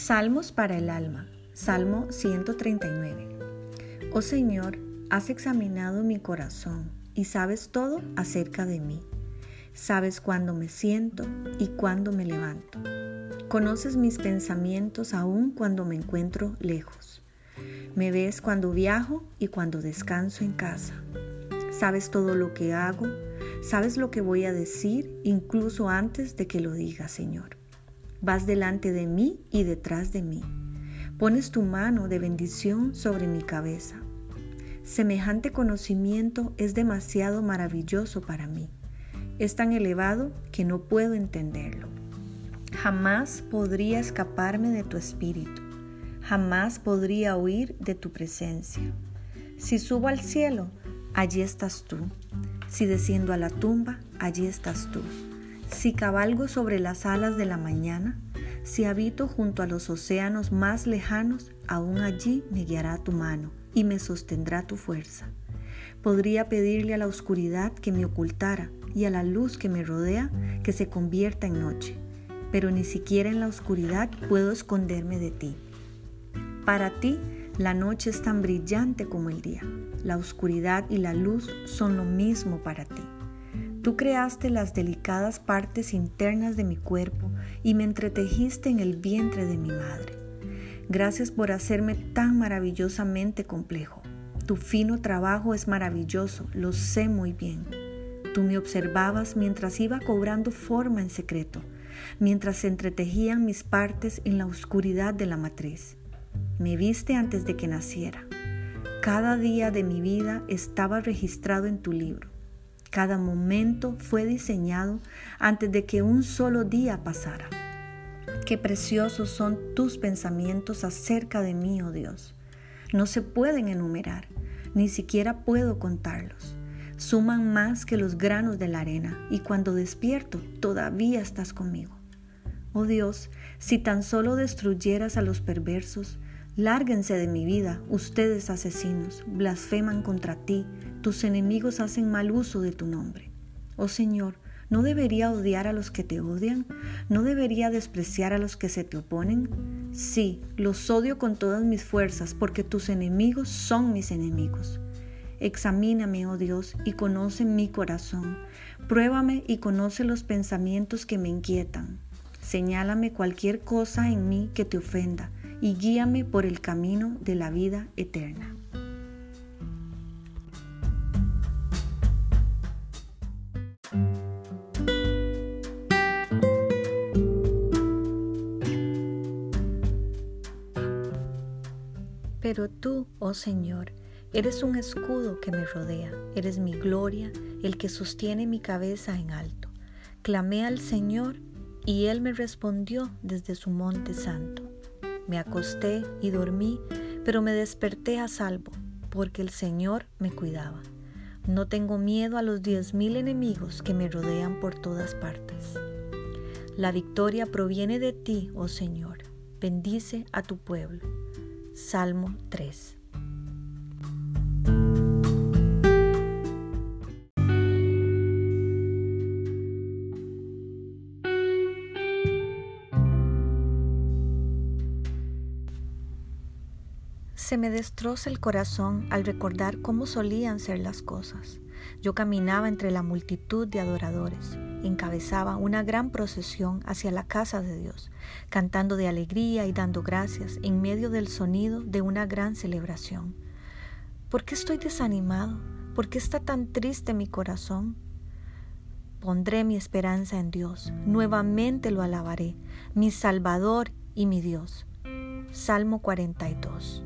Salmos para el alma. Salmo 139. Oh Señor, has examinado mi corazón y sabes todo acerca de mí. Sabes cuándo me siento y cuándo me levanto. Conoces mis pensamientos aún cuando me encuentro lejos. Me ves cuando viajo y cuando descanso en casa. Sabes todo lo que hago, sabes lo que voy a decir incluso antes de que lo diga, Señor. Vas delante de mí y detrás de mí. Pones tu mano de bendición sobre mi cabeza. Semejante conocimiento es demasiado maravilloso para mí. Es tan elevado que no puedo entenderlo. Jamás podría escaparme de tu espíritu. Jamás podría huir de tu presencia. Si subo al cielo, allí estás tú. Si desciendo a la tumba, allí estás tú. Si cabalgo sobre las alas de la mañana, si habito junto a los océanos más lejanos, aún allí me guiará tu mano y me sostendrá tu fuerza. Podría pedirle a la oscuridad que me ocultara y a la luz que me rodea que se convierta en noche, pero ni siquiera en la oscuridad puedo esconderme de ti. Para ti, la noche es tan brillante como el día. La oscuridad y la luz son lo mismo para ti. Tú creaste las delicadas partes internas de mi cuerpo y me entretejiste en el vientre de mi madre. Gracias por hacerme tan maravillosamente complejo. Tu fino trabajo es maravilloso, lo sé muy bien. Tú me observabas mientras iba cobrando forma en secreto, mientras se entretejían mis partes en la oscuridad de la matriz. Me viste antes de que naciera. Cada día de mi vida estaba registrado en tu libro. Cada momento fue diseñado antes de que un solo día pasara. Qué preciosos son tus pensamientos acerca de mí, oh Dios. No se pueden enumerar, ni siquiera puedo contarlos. Suman más que los granos de la arena y cuando despierto todavía estás conmigo. Oh Dios, si tan solo destruyeras a los perversos, Lárguense de mi vida, ustedes asesinos, blasfeman contra ti, tus enemigos hacen mal uso de tu nombre. Oh Señor, ¿no debería odiar a los que te odian? ¿No debería despreciar a los que se te oponen? Sí, los odio con todas mis fuerzas, porque tus enemigos son mis enemigos. Examíname, oh Dios, y conoce mi corazón. Pruébame y conoce los pensamientos que me inquietan. Señálame cualquier cosa en mí que te ofenda y guíame por el camino de la vida eterna. Pero tú, oh Señor, eres un escudo que me rodea, eres mi gloria, el que sostiene mi cabeza en alto. Clamé al Señor y Él me respondió desde su monte santo. Me acosté y dormí, pero me desperté a salvo, porque el Señor me cuidaba. No tengo miedo a los diez mil enemigos que me rodean por todas partes. La victoria proviene de ti, oh Señor. Bendice a tu pueblo. Salmo 3. Se me destroza el corazón al recordar cómo solían ser las cosas. Yo caminaba entre la multitud de adoradores, encabezaba una gran procesión hacia la casa de Dios, cantando de alegría y dando gracias en medio del sonido de una gran celebración. ¿Por qué estoy desanimado? ¿Por qué está tan triste mi corazón? Pondré mi esperanza en Dios, nuevamente lo alabaré, mi Salvador y mi Dios. Salmo 42.